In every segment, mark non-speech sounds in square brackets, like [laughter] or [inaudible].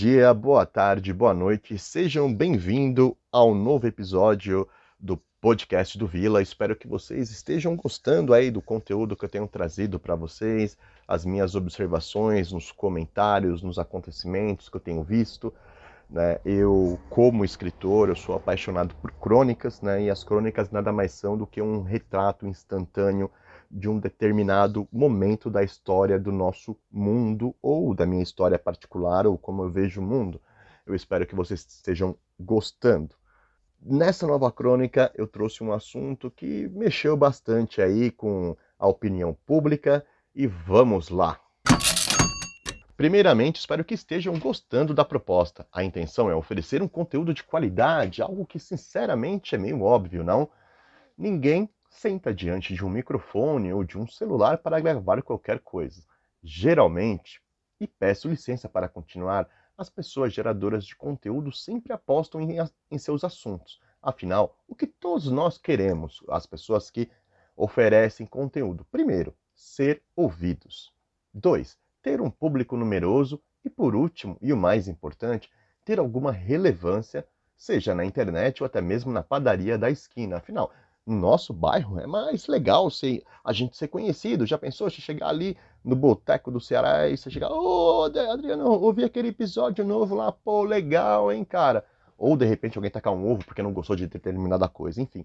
Dia, boa tarde, boa noite, sejam bem-vindos ao novo episódio do podcast do Vila. Espero que vocês estejam gostando aí do conteúdo que eu tenho trazido para vocês, as minhas observações nos comentários, nos acontecimentos que eu tenho visto. Né? Eu, como escritor, eu sou apaixonado por crônicas, né? e as crônicas nada mais são do que um retrato instantâneo de um determinado momento da história do nosso mundo, ou da minha história particular, ou como eu vejo o mundo. Eu espero que vocês estejam gostando. Nessa nova crônica, eu trouxe um assunto que mexeu bastante aí com a opinião pública, e vamos lá! Primeiramente, espero que estejam gostando da proposta. A intenção é oferecer um conteúdo de qualidade, algo que sinceramente é meio óbvio, não? Ninguém senta diante de um microfone ou de um celular para gravar qualquer coisa. Geralmente, e peço licença para continuar, as pessoas geradoras de conteúdo sempre apostam em, em seus assuntos. Afinal, o que todos nós queremos, as pessoas que oferecem conteúdo? Primeiro, ser ouvidos. Dois, ter um público numeroso e, por último, e o mais importante, ter alguma relevância, seja na internet ou até mesmo na padaria da esquina. Afinal, no nosso bairro é mais legal ser, a gente ser conhecido. Já pensou se chegar ali no boteco do Ceará e você chegar, ô oh, Adriano, ouvi aquele episódio novo lá, pô, legal, hein, cara? Ou de repente alguém tacar um ovo porque não gostou de determinada coisa, enfim.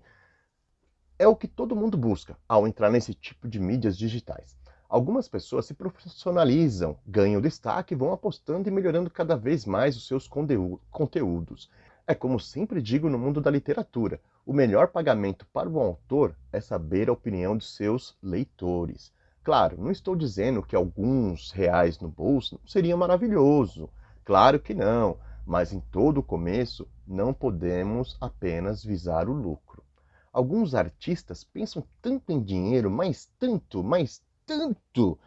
É o que todo mundo busca ao entrar nesse tipo de mídias digitais. Algumas pessoas se profissionalizam, ganham destaque e vão apostando e melhorando cada vez mais os seus conteúdos. É como sempre digo no mundo da literatura: o melhor pagamento para o autor é saber a opinião de seus leitores. Claro, não estou dizendo que alguns reais no bolso seria maravilhoso. Claro que não, mas em todo o começo não podemos apenas visar o lucro. Alguns artistas pensam tanto em dinheiro, mas tanto, mas tanto,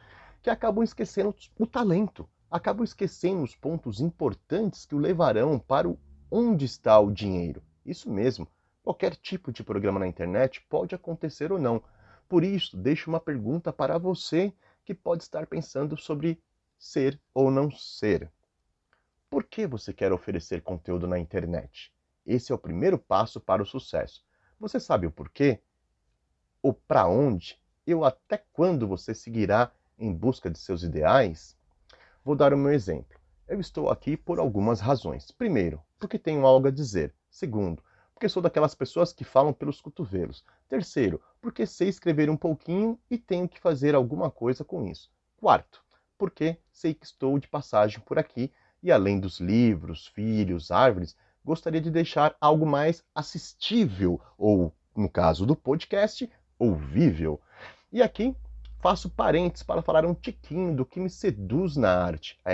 que acabam esquecendo o talento, acabam esquecendo os pontos importantes que o levarão para o onde está o dinheiro. Isso mesmo, qualquer tipo de programa na internet pode acontecer ou não. Por isso, deixo uma pergunta para você que pode estar pensando sobre ser ou não ser. Por que você quer oferecer conteúdo na internet? Esse é o primeiro passo para o sucesso. Você sabe o porquê? O para onde? E o até quando você seguirá em busca de seus ideais? Vou dar o meu exemplo. Eu estou aqui por algumas razões. Primeiro, porque tenho algo a dizer. Segundo, porque sou daquelas pessoas que falam pelos cotovelos. Terceiro, porque sei escrever um pouquinho e tenho que fazer alguma coisa com isso. Quarto, porque sei que estou de passagem por aqui e além dos livros, filhos, árvores, gostaria de deixar algo mais assistível, ou, no caso do podcast, ouvível. E aqui faço parênteses para falar um tiquinho do que me seduz na arte, a,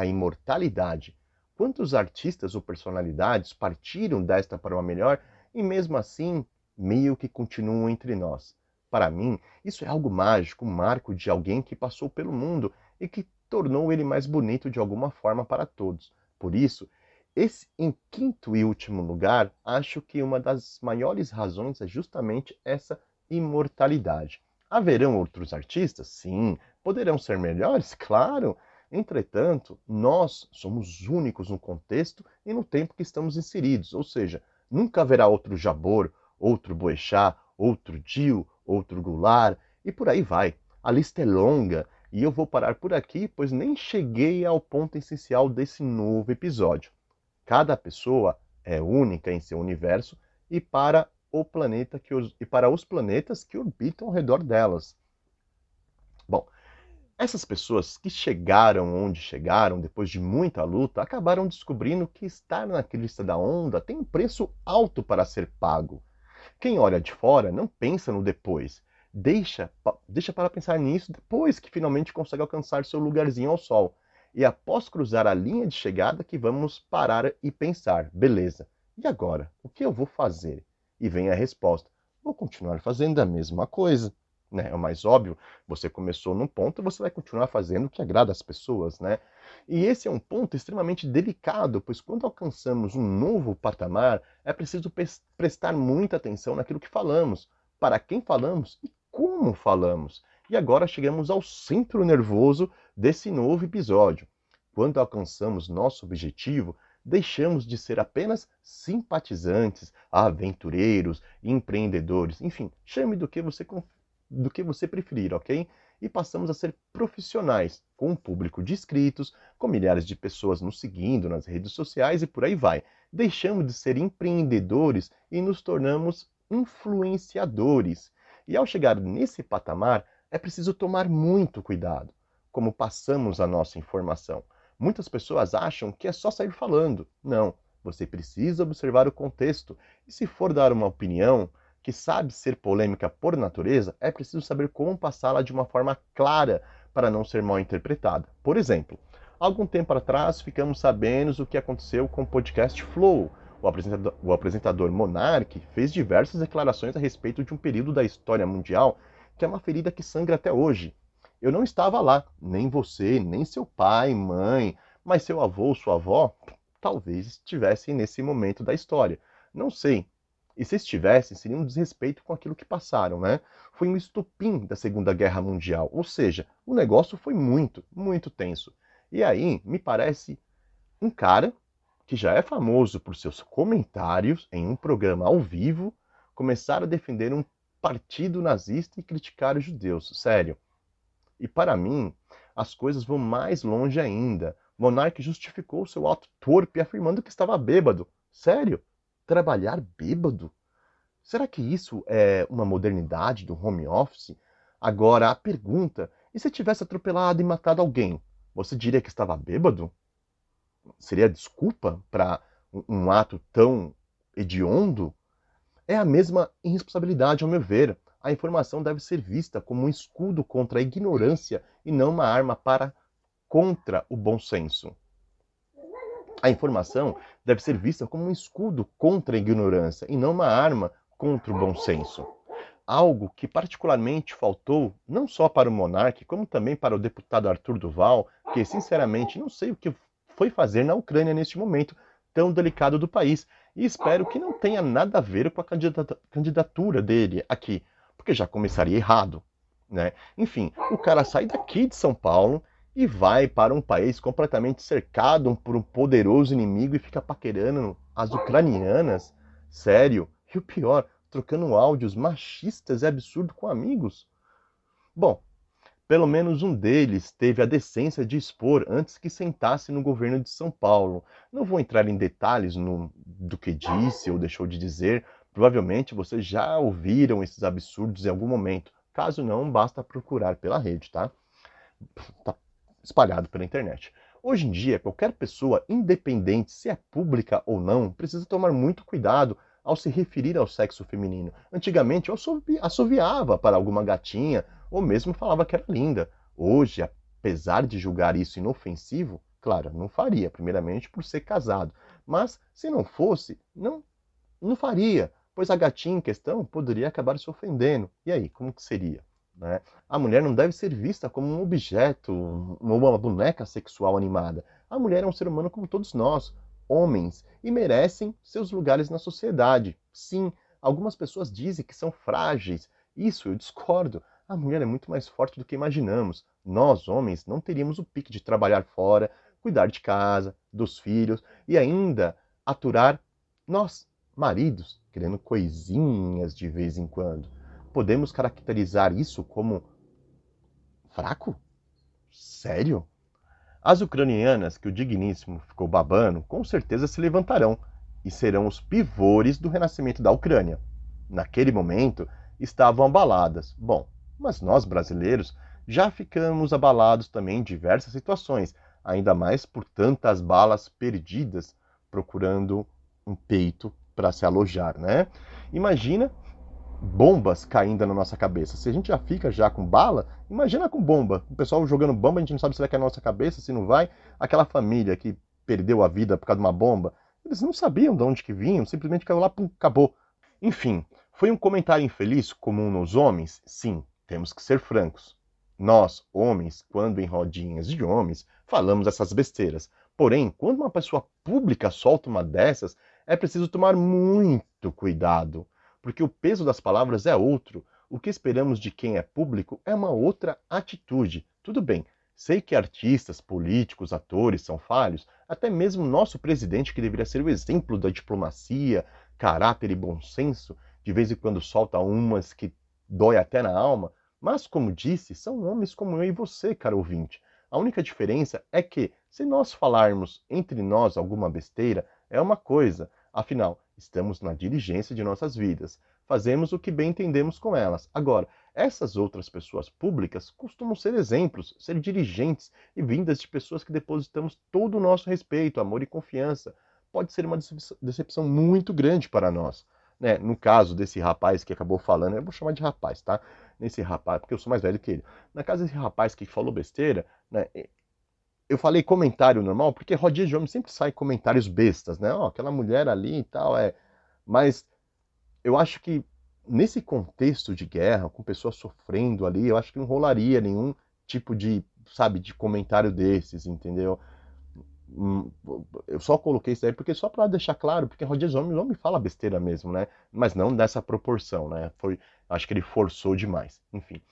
a imortalidade. Quantos artistas ou personalidades partiram desta para uma melhor e mesmo assim meio que continuam entre nós? Para mim, isso é algo mágico, um marco de alguém que passou pelo mundo e que tornou ele mais bonito de alguma forma para todos. Por isso, esse, em quinto e último lugar, acho que uma das maiores razões é justamente essa imortalidade. Haverão outros artistas? Sim. Poderão ser melhores? [laughs] Claro. Entretanto, nós somos únicos no contexto e no tempo que estamos inseridos, ou seja, nunca haverá outro Jabor, outro Boechat, outro Dio, outro Goulart e por aí vai. A lista é longa e eu vou parar por aqui, pois nem cheguei ao ponto essencial desse novo episódio. Cada pessoa é única em seu universo e para o planeta que os, e para os planetas que orbitam ao redor delas. Bom, essas pessoas que chegaram onde chegaram depois de muita luta acabaram descobrindo que estar na crista da onda tem um preço alto para ser pago. Quem olha de fora não pensa no depois, deixa, deixa para pensar nisso depois que finalmente consegue alcançar seu lugarzinho ao sol. E após cruzar a linha de chegada que vamos parar e pensar, beleza, e agora? O que eu vou fazer? E vem a resposta: vou continuar fazendo a mesma coisa. Né? É o mais óbvio, você começou num ponto você vai continuar fazendo o que agrada às pessoas, né? E esse é um ponto extremamente delicado, pois quando alcançamos um novo patamar, é preciso prestar muita atenção naquilo que falamos, para quem falamos e como falamos. E agora chegamos ao centro nervoso desse novo episódio. quando alcançamos nosso objetivo, deixamos de ser apenas simpatizantes, aventureiros, empreendedores, enfim, chame do que você do que você preferir, ok? E passamos a ser profissionais, com um público de inscritos, com milhares de pessoas nos seguindo nas redes sociais e por aí vai. Deixamos de ser empreendedores e nos tornamos influenciadores. E ao chegar nesse patamar, é preciso tomar muito cuidado como passamos a nossa informação. Muitas pessoas acham que é só sair falando. Não, você precisa observar o contexto. E se for dar uma opinião que sabe ser polêmica por natureza, é preciso saber como passá-la de uma forma clara para não ser mal interpretada. Por exemplo, algum tempo atrás ficamos sabendo o que aconteceu com o podcast Flow. O apresentador, o apresentador Monark fez diversas declarações a respeito de um período da história mundial que é uma ferida que sangra até hoje. Eu não estava lá, nem você, nem seu pai, mãe, mas seu avô sua avó talvez estivessem nesse momento da história. Não sei. E se estivessem, seria um desrespeito com aquilo que passaram, né? Foi um estopim da Segunda Guerra Mundial, ou seja, o negócio foi muito, muito tenso. E aí, me parece um cara que já é famoso por seus comentários em um programa ao vivo, começar a defender um partido nazista e criticar os judeus. Sério. E para mim, as coisas vão mais longe ainda. Monark justificou seu ato torpe afirmando que estava bêbado. Sério? Trabalhar bêbado? Será que isso é uma modernidade do home office? Agora, a pergunta: e se tivesse atropelado e matado alguém? Você diria que estava bêbado? Seria desculpa para um ato tão hediondo? É a mesma irresponsabilidade, ao meu ver a informação deve ser vista como um escudo contra a ignorância e não uma arma para contra o bom senso. A informação deve ser vista como um escudo contra a ignorância e não uma arma contra o bom senso. Algo que particularmente faltou não só para o monarca, como também para o deputado Arthur Duval, que sinceramente não sei o que foi fazer na Ucrânia neste momento tão delicado do país. E espero que não tenha nada a ver com a candidatura dele aqui, porque já começaria errado. Né? Enfim, o cara sai daqui de São Paulo e vai para um país completamente cercado por um poderoso inimigo e fica paquerando as ucranianas. Sério. E o pior, trocando áudios machistas e absurdos com amigos. Bom, pelo menos um deles teve a decência de expor antes que sentasse no governo de São Paulo. Não vou entrar em detalhes no, do que disse ou deixou de dizer, Provavelmente vocês já ouviram esses absurdos em algum momento. Caso não, basta procurar pela rede, tá? Tá espalhado pela internet. Hoje em dia, qualquer pessoa, independente se é pública ou não, precisa tomar muito cuidado ao se referir ao sexo feminino. Antigamente eu assoviava para alguma gatinha ou mesmo falava que era linda. Hoje, apesar de julgar isso inofensivo, claro, não faria, primeiramente por ser casado. Mas se não fosse, não, não faria pois a gatinha em questão poderia acabar se ofendendo. E aí, como que seria? Né? A mulher não deve ser vista como um objeto, uma boneca sexual animada. A mulher é um ser humano como todos nós, homens, e merecem seus lugares na sociedade. Sim, algumas pessoas dizem que são frágeis. Isso eu discordo. A mulher é muito mais forte do que imaginamos. Nós, homens, não teríamos o pique de trabalhar fora, cuidar de casa, dos filhos e ainda aturar nós, maridos, querendo coisinhas de vez em quando. Podemos caracterizar isso como fraco? Sério? As ucranianas que o digníssimo ficou babando com certeza se levantarão e serão os pivores do renascimento da Ucrânia. Naquele momento estavam abaladas. Bom, mas nós brasileiros já ficamos abalados também em diversas situações, ainda mais por tantas balas perdidas procurando um peito para se alojar, né? Imagina bombas caindo na nossa cabeça. Se a gente já fica já com bala, imagina com bomba. O pessoal jogando bomba, a gente não sabe se vai cair na nossa cabeça, se não vai. Aquela família que perdeu a vida por causa de uma bomba, eles não sabiam de onde que vinham, simplesmente caiu lá, pum, acabou. Enfim, foi um comentário infeliz comum nos homens? Sim, temos que ser francos. Nós, homens, quando em rodinhas de homens, falamos essas besteiras. Porém, quando uma pessoa pública solta uma dessas, é preciso tomar muito cuidado, porque o peso das palavras é outro. O que esperamos de quem é público é uma outra atitude. Tudo bem, Sei que artistas, políticos, atores são falhos, até mesmo nosso presidente, que deveria ser o exemplo da diplomacia, caráter e bom senso, de vez em quando solta umas que dói até na alma, mas, como disse, são homens como eu e você, caro ouvinte. A única diferença é que, se nós falarmos entre nós alguma besteira, é uma coisa, afinal, estamos na dirigência de nossas vidas, fazemos o que bem entendemos com elas. Agora, essas outras pessoas públicas costumam ser exemplos, ser dirigentes e vindas de pessoas que depositamos todo o nosso respeito, amor e confiança. Pode ser uma decepção muito grande para nós. Né? No caso desse rapaz que acabou falando, eu vou chamar de rapaz, tá? Nesse rapaz, porque eu sou mais velho que ele. Na casa desse rapaz que falou besteira, né? Eu falei comentário normal, porque rodinha de homem sempre sai comentários bestas, né? Oh, aquela mulher ali e tal, é. Mas eu acho que nesse contexto de guerra, com pessoas sofrendo ali, eu acho que não rolaria nenhum tipo de, sabe, de comentário desses, entendeu? Hum, eu só coloquei isso aí porque só para deixar claro, porque Rodias Homem me fala besteira mesmo, né? Mas não dessa proporção, né? Foi, acho que ele forçou demais. Enfim.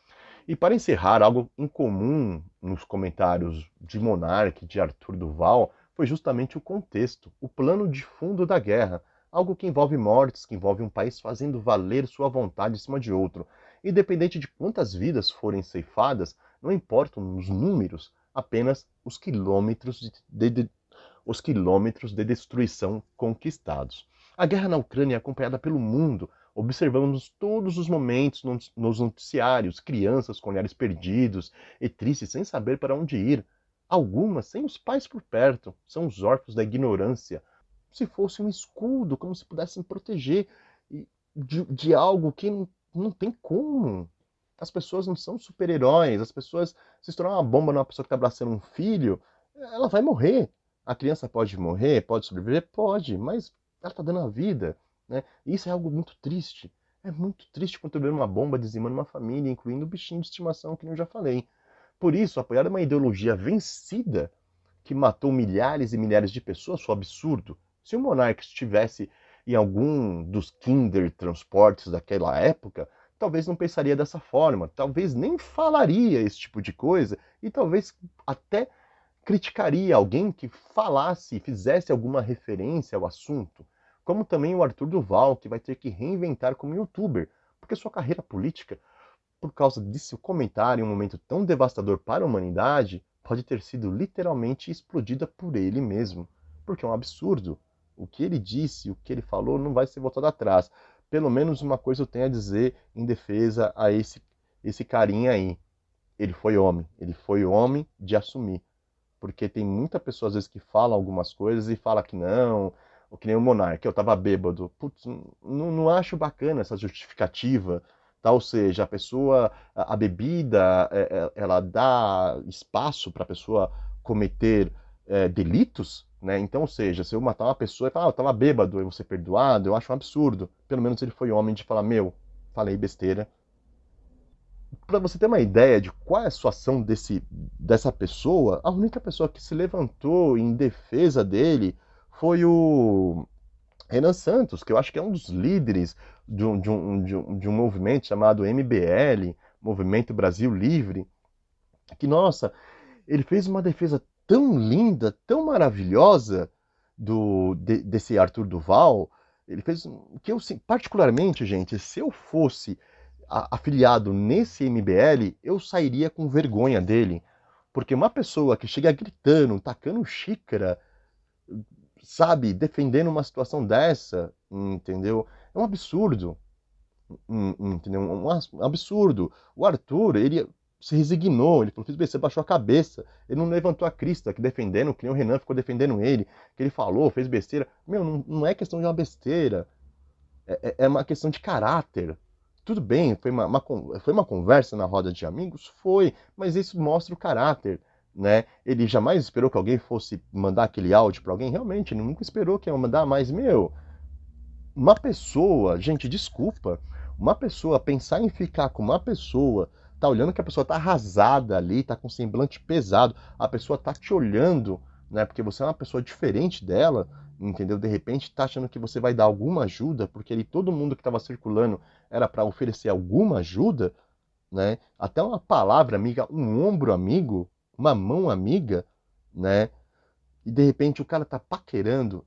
E para encerrar, algo incomum nos comentários de Monarque, de Arthur Duval, foi justamente o contexto, o plano de fundo da guerra, algo que envolve mortes, que envolve um país fazendo valer sua vontade em cima de outro. Independente de quantas vidas forem ceifadas, não importam os números, apenas os quilômetros de, de, os quilômetros de destruição conquistados. A guerra na Ucrânia é acompanhada pelo mundo. Observamos todos os momentos nos noticiários, crianças com olhares perdidos e tristes sem saber para onde ir. Algumas sem os pais por perto, são os órfãos da ignorância, se fosse um escudo, como se pudessem proteger de, de algo que não, não tem como. As pessoas não são super-heróis. As pessoas, se estourar uma bomba numa pessoa que está abraçando um filho, ela vai morrer. A criança pode morrer, pode sobreviver? Pode, mas ela está dando a vida. Né? Isso é algo muito triste. É muito triste ver uma bomba dizimando uma família, incluindo o bichinho de estimação que eu já falei. Por isso, apoiar uma ideologia vencida que matou milhares e milhares de pessoas foi um absurdo. Se o monarca estivesse em algum dos Kinder transportes daquela época, talvez não pensaria dessa forma, talvez nem falaria esse tipo de coisa e talvez até criticaria alguém que falasse e fizesse alguma referência ao assunto, como também o Arthur Duval, que vai ter que reinventar como youtuber, porque sua carreira política, por causa desse comentário em um momento tão devastador para a humanidade, pode ter sido literalmente explodida por ele mesmo, porque é um absurdo o que ele disse, o que ele falou, não vai ser voltado atrás. Pelo menos uma coisa eu tenho a dizer em defesa a esse, esse carinha aí. Ele foi homem. Ele foi homem de assumir. Porque tem muita pessoa, às vezes, que fala algumas coisas e fala que não, ou que nem o Monark, eu tava bêbado. Putz, não, não acho bacana essa justificativa. Tá? Ou seja, a pessoa, a, a bebida, é, é, ela dá espaço para a pessoa cometer é, delitos, né? Então, ou seja, se eu matar uma pessoa e falar, ah, eu tava bêbado, eu vou ser perdoado, eu acho um absurdo. Pelo menos ele foi homem de falar, meu, falei besteira. Para você ter uma ideia de qual é a situação desse, dessa pessoa, a única pessoa que se levantou em defesa dele foi o Renan Santos, que eu acho que é um dos líderes de um, de um, de um, de um movimento chamado MBL, Movimento Brasil Livre, que, nossa, ele fez uma defesa tão linda, tão maravilhosa do de, desse Arthur Duval. Ele fez que eu particularmente, gente, se eu fosse afiliado nesse MBL, eu sairia com vergonha dele, porque uma pessoa que chega gritando, tacando xícara, sabe, defendendo uma situação dessa, entendeu? É um absurdo. Entendeu? Um absurdo. O Arthur, ele se resignou, ele falou, fiz besteira, baixou a cabeça, ele não levantou a crista, que defendendo, que nem o Renan ficou defendendo ele, que ele falou, fez besteira. Meu, não, não é questão de uma besteira, é, é, é uma questão de caráter. Tudo bem, foi uma, uma, foi uma conversa na roda de amigos? Foi, mas isso mostra o caráter, né? Ele jamais esperou que alguém fosse mandar aquele áudio para alguém, realmente, ele nunca esperou que ia mandar, mas, meu, uma pessoa, gente, desculpa, uma pessoa pensar em ficar com uma pessoa tá olhando que a pessoa tá arrasada ali, tá com semblante pesado, a pessoa tá te olhando, né? Porque você é uma pessoa diferente dela, entendeu? De repente tá achando que você vai dar alguma ajuda, porque ali todo mundo que estava circulando era para oferecer alguma ajuda, né? Até uma palavra amiga, um ombro amigo, uma mão amiga, né? E de repente o cara tá paquerando,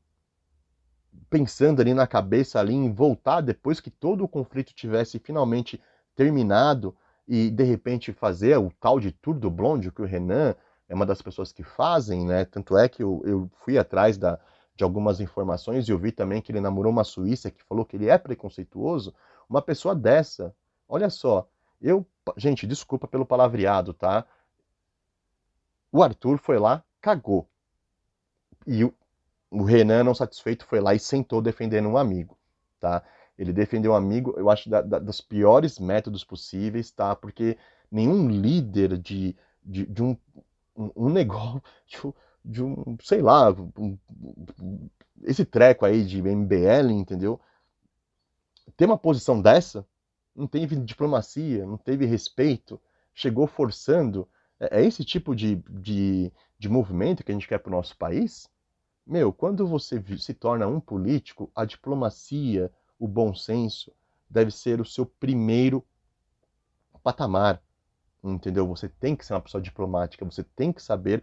pensando ali na cabeça ali em voltar depois que todo o conflito tivesse finalmente terminado e de repente fazer o tal de Tour do Blonde, que o Renan é uma das pessoas que fazem, né? Tanto é que eu, eu fui atrás da, de algumas informações e eu vi também que ele namorou uma suíça que falou que ele é preconceituoso. Uma pessoa dessa, olha só, eu, gente, desculpa pelo palavreado, tá? O Arthur foi lá, cagou. E o, Renan, não satisfeito, foi lá e sentou defendendo um amigo, tá? Ele defendeu um amigo, eu acho, da, da, dos piores métodos possíveis, tá? Porque nenhum líder de, de, de um, um, um, negócio, [laughs] de, de, um, sei lá, um, esse treco aí de MBL, entendeu? Ter uma posição dessa, não teve diplomacia, não teve respeito, chegou forçando. É, é esse tipo de, de, de movimento que a gente quer para o nosso país? Meu, quando você se torna um político, a diplomacia, o bom senso deve ser o seu primeiro patamar, entendeu? Você tem que ser uma pessoa diplomática, você tem que saber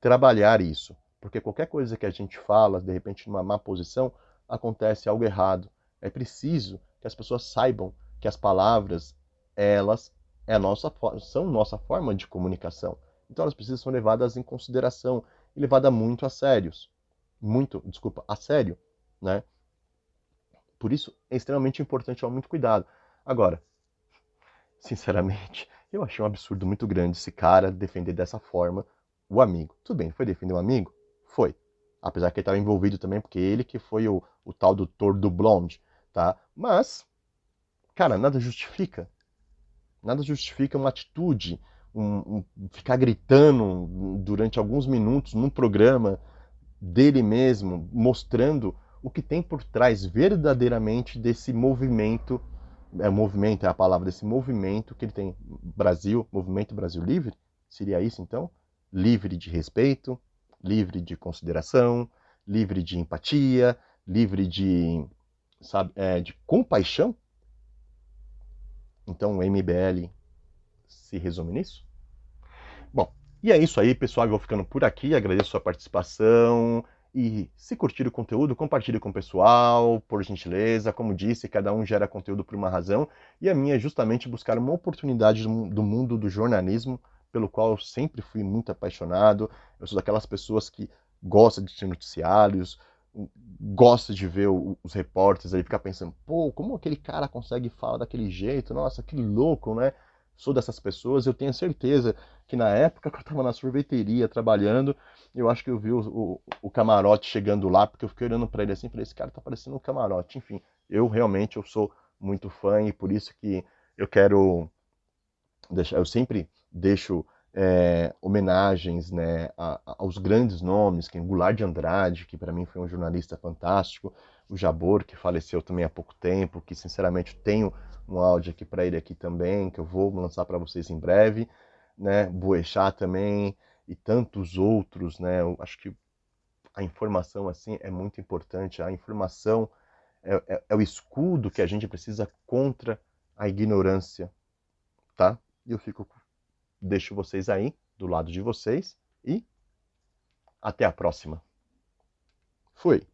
trabalhar isso, porque qualquer coisa que a gente fala, de repente numa má posição, acontece algo errado. É preciso que as pessoas saibam que as palavras, elas é nossa, são nossa forma de comunicação. Então elas precisam ser levadas em consideração e levadas muito a sérios. Muito, desculpa, a sério, né? Por isso é extremamente importante tomar muito cuidado. Agora, [laughs] sinceramente, eu achei um absurdo muito grande esse cara defender dessa forma o amigo. Tudo bem, foi defender o amigo? Foi. Apesar que ele estava envolvido também, porque ele que foi o, o tal do Thor do Blonde, tá? Mas, cara, nada justifica. Nada justifica uma atitude, um, um, ficar gritando durante alguns minutos num programa dele mesmo, mostrando o que tem por trás verdadeiramente desse movimento, é movimento é a palavra desse movimento que ele tem Brasil, Movimento Brasil Livre, seria isso então? Livre de respeito, livre de consideração, livre de empatia, livre de, sabe, é, de compaixão. Então o MBL se resume nisso? Bom, e é isso aí, pessoal. Eu vou ficando por aqui. Agradeço a sua participação. E se curtir o conteúdo, compartilhe com o pessoal, por gentileza. Como disse, cada um gera conteúdo por uma razão. E a minha é justamente buscar uma oportunidade do mundo do jornalismo, pelo qual eu sempre fui muito apaixonado. Eu sou daquelas pessoas que gosta de noticiários, gosta de ver os repórteres ali, ficar pensando, pô, como aquele cara consegue falar daquele jeito? Nossa, que louco, né? Sou dessas pessoas, eu tenho certeza que na época que eu estava na sorveteria trabalhando, eu acho que eu vi o, o, o camarote chegando lá, porque eu fiquei olhando para ele assim, falei, esse cara tá parecendo um camarote. Enfim, eu realmente eu sou muito fã e por isso que eu quero deixar, eu sempre deixo é, homenagens né, a, aos grandes nomes, que é Goulart de Andrade, que para mim foi um jornalista fantástico, o Jabor, que faleceu também há pouco tempo, que sinceramente tenho um áudio aqui para ele aqui também, que eu vou lançar para vocês em breve né, Boechat também e tantos outros, né? Eu acho que a informação assim é muito importante. A informação é, é, é o escudo que a gente precisa contra a ignorância, tá? E eu fico, deixo vocês aí do lado de vocês e até a próxima. Fui.